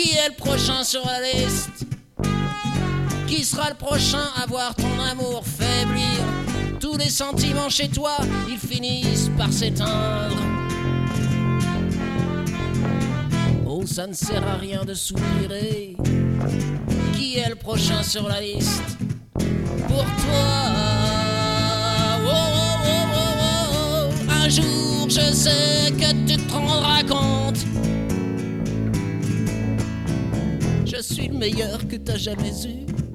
Qui est le prochain sur la liste? Qui sera le prochain à voir ton amour faiblir? Tous les sentiments chez toi, ils finissent par s'éteindre. Oh, ça ne sert à rien de soupirer. Qui est le prochain sur la liste? Pour toi. Oh, oh, oh. Un jour, je sais que tu te rendras Je suis le meilleur que t'as jamais eu.